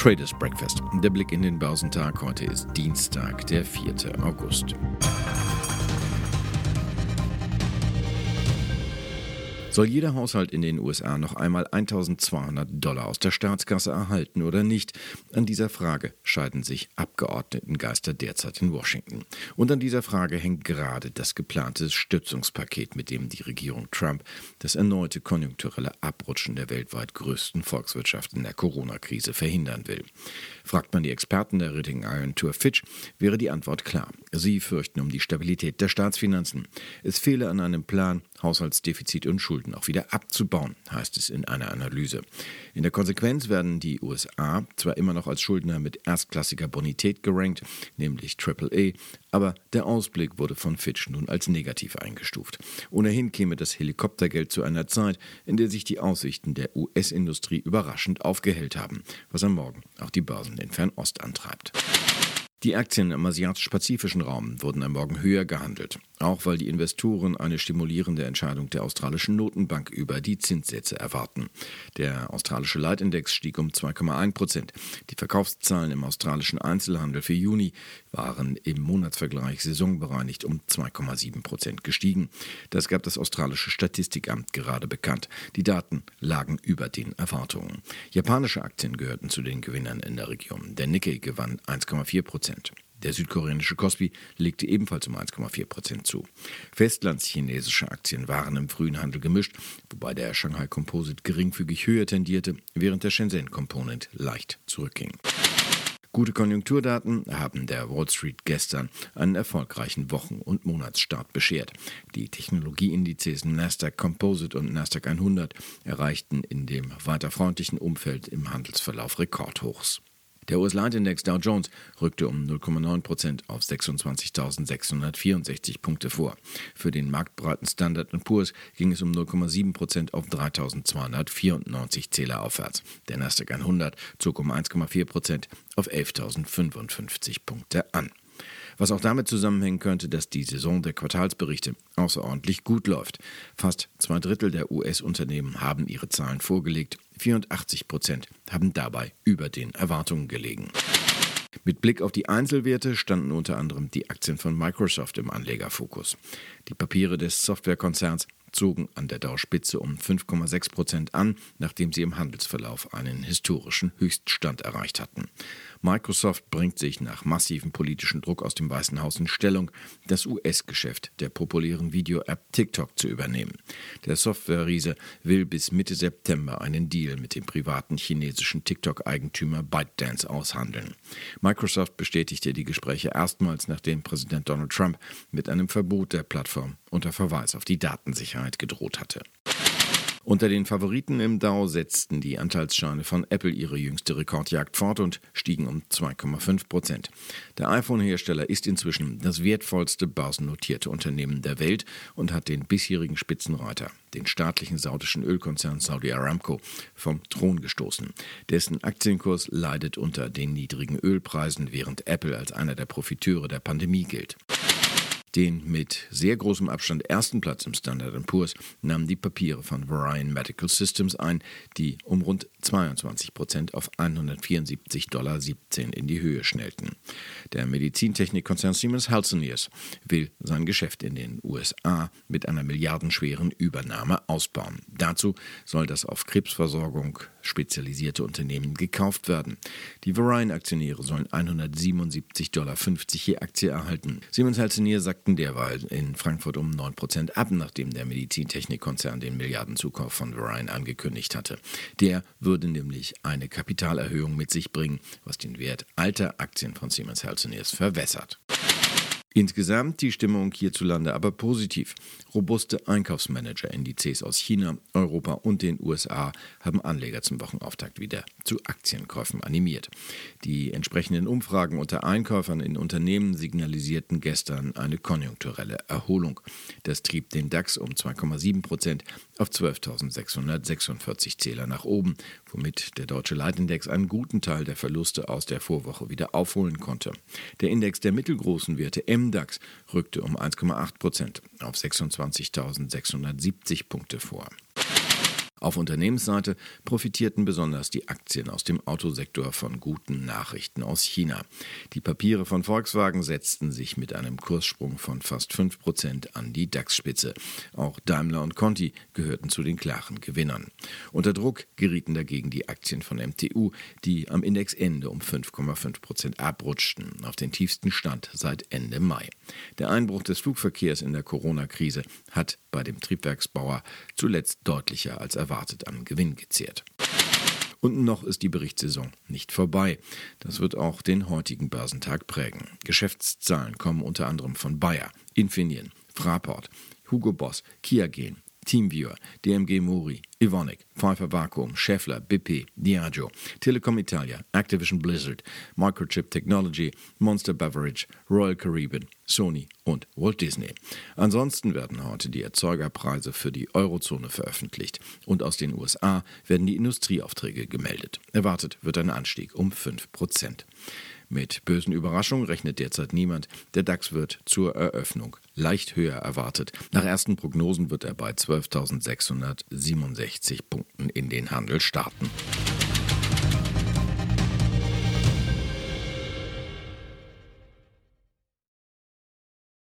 Traders Breakfast. Der Blick in den Börsentag. Heute ist Dienstag, der 4. August. Soll jeder Haushalt in den USA noch einmal 1200 Dollar aus der Staatskasse erhalten oder nicht? An dieser Frage scheiden sich Abgeordnetengeister derzeit in Washington. Und an dieser Frage hängt gerade das geplante Stützungspaket, mit dem die Regierung Trump das erneute konjunkturelle Abrutschen der weltweit größten Volkswirtschaft in der Corona-Krise verhindern will. Fragt man die Experten der Rating Agentur Fitch, wäre die Antwort klar. Sie fürchten um die Stabilität der Staatsfinanzen. Es fehle an einem Plan, Haushaltsdefizit und Schulden auch wieder abzubauen, heißt es in einer Analyse. In der Konsequenz werden die USA zwar immer noch als Schuldner mit erstklassiger Bonität gerankt, nämlich AAA, aber der Ausblick wurde von Fitch nun als negativ eingestuft. Ohnehin käme das Helikoptergeld zu einer Zeit, in der sich die Aussichten der US-Industrie überraschend aufgehellt haben, was am Morgen auch die Börsen in Fernost antreibt. Die Aktien im asiatisch-pazifischen Raum wurden am Morgen höher gehandelt, auch weil die Investoren eine stimulierende Entscheidung der australischen Notenbank über die Zinssätze erwarten. Der australische Leitindex stieg um 2,1 Prozent. Die Verkaufszahlen im australischen Einzelhandel für Juni waren im Monatsvergleich saisonbereinigt um 2,7 Prozent gestiegen. Das gab das australische Statistikamt gerade bekannt. Die Daten lagen über den Erwartungen. Japanische Aktien gehörten zu den Gewinnern in der Region. Der Nikkei gewann 1,4 Prozent. Prozent. Der südkoreanische Kospi legte ebenfalls um 1,4 Prozent zu. Festlandschinesische Aktien waren im frühen Handel gemischt, wobei der Shanghai Composite geringfügig höher tendierte, während der Shenzhen Component leicht zurückging. Gute Konjunkturdaten haben der Wall Street gestern einen erfolgreichen Wochen- und Monatsstart beschert. Die Technologieindizes Nasdaq Composite und Nasdaq 100 erreichten in dem weiter freundlichen Umfeld im Handelsverlauf Rekordhochs. Der US-Leitindex Dow Jones rückte um 0,9 Prozent auf 26.664 Punkte vor. Für den marktbreiten Standard Poor's ging es um 0,7 Prozent auf 3.294 Zähler aufwärts. Der Nasdaq 100 zog um 1,4 Prozent auf 11.055 Punkte an was auch damit zusammenhängen könnte, dass die Saison der Quartalsberichte außerordentlich gut läuft. Fast zwei Drittel der US-Unternehmen haben ihre Zahlen vorgelegt, 84 Prozent haben dabei über den Erwartungen gelegen. Mit Blick auf die Einzelwerte standen unter anderem die Aktien von Microsoft im Anlegerfokus. Die Papiere des Softwarekonzerns zogen an der Dow-Spitze um 5,6 Prozent an, nachdem sie im Handelsverlauf einen historischen Höchststand erreicht hatten. Microsoft bringt sich nach massivem politischen Druck aus dem Weißen Haus in Stellung, das US-Geschäft der populären Video-App TikTok zu übernehmen. Der Software-Riese will bis Mitte September einen Deal mit dem privaten chinesischen TikTok-Eigentümer ByteDance aushandeln. Microsoft bestätigte die Gespräche erstmals, nachdem Präsident Donald Trump mit einem Verbot der Plattform unter Verweis auf die Datensicherheit gedroht hatte. Unter den Favoriten im Dow setzten die Anteilsscheine von Apple ihre jüngste Rekordjagd fort und stiegen um 2,5 Prozent. Der iPhone-Hersteller ist inzwischen das wertvollste börsennotierte Unternehmen der Welt und hat den bisherigen Spitzenreiter, den staatlichen saudischen Ölkonzern Saudi Aramco, vom Thron gestoßen. Dessen Aktienkurs leidet unter den niedrigen Ölpreisen, während Apple als einer der Profiteure der Pandemie gilt. Den mit sehr großem Abstand ersten Platz im Standard Poor's nahmen die Papiere von Varian Medical Systems ein, die um rund 22 Prozent auf 174,17 Dollar in die Höhe schnellten. Der Medizintechnikkonzern Siemens Healthineers will sein Geschäft in den USA mit einer milliardenschweren Übernahme ausbauen. Dazu soll das auf Krebsversorgung spezialisierte Unternehmen gekauft werden. Die Varian-Aktionäre sollen 177,50 Dollar je Aktie erhalten. Siemens Healthineers sagt sackten derweil in Frankfurt um 9% ab, nachdem der Medizintechnikkonzern den Milliardenzukauf von Varian angekündigt hatte. Der würde nämlich eine Kapitalerhöhung mit sich bringen, was den Wert alter Aktien von Siemens Healthineers verwässert. Insgesamt die Stimmung hierzulande aber positiv. Robuste Einkaufsmanager-Indizes aus China, Europa und den USA haben Anleger zum Wochenauftakt wieder zu Aktienkäufen animiert. Die entsprechenden Umfragen unter Einkäufern in Unternehmen signalisierten gestern eine konjunkturelle Erholung. Das trieb den DAX um 2,7 Prozent auf 12.646 Zähler nach oben, womit der deutsche Leitindex einen guten Teil der Verluste aus der Vorwoche wieder aufholen konnte. Der Index der mittelgroßen Werte Im DAX rückte um 1,8 Prozent auf 26.670 Punkte vor. Auf Unternehmensseite profitierten besonders die Aktien aus dem Autosektor von guten Nachrichten aus China. Die Papiere von Volkswagen setzten sich mit einem Kurssprung von fast 5% an die DAX-Spitze. Auch Daimler und Conti gehörten zu den klaren Gewinnern. Unter Druck gerieten dagegen die Aktien von MTU, die am Indexende um 5,5% abrutschten, auf den tiefsten Stand seit Ende Mai. Der Einbruch des Flugverkehrs in der Corona-Krise hat bei dem Triebwerksbauer zuletzt deutlicher als erwartet am Gewinn gezehrt. Und noch ist die Berichtssaison nicht vorbei. Das wird auch den heutigen Börsentag prägen. Geschäftszahlen kommen unter anderem von Bayer, Infineon, Fraport, Hugo Boss, Kiagen, Teamviewer, DMG Mori, Evonik, Pfeiffer Vakuum, Schaeffler, BP, Diageo, Telecom Italia, Activision Blizzard, Microchip Technology, Monster Beverage, Royal Caribbean, Sony und Walt Disney. Ansonsten werden heute die Erzeugerpreise für die Eurozone veröffentlicht und aus den USA werden die Industrieaufträge gemeldet. Erwartet wird ein Anstieg um 5 Prozent. Mit bösen Überraschungen rechnet derzeit niemand. Der DAX wird zur Eröffnung leicht höher erwartet. Nach ersten Prognosen wird er bei 12.667 Punkten in den Handel starten.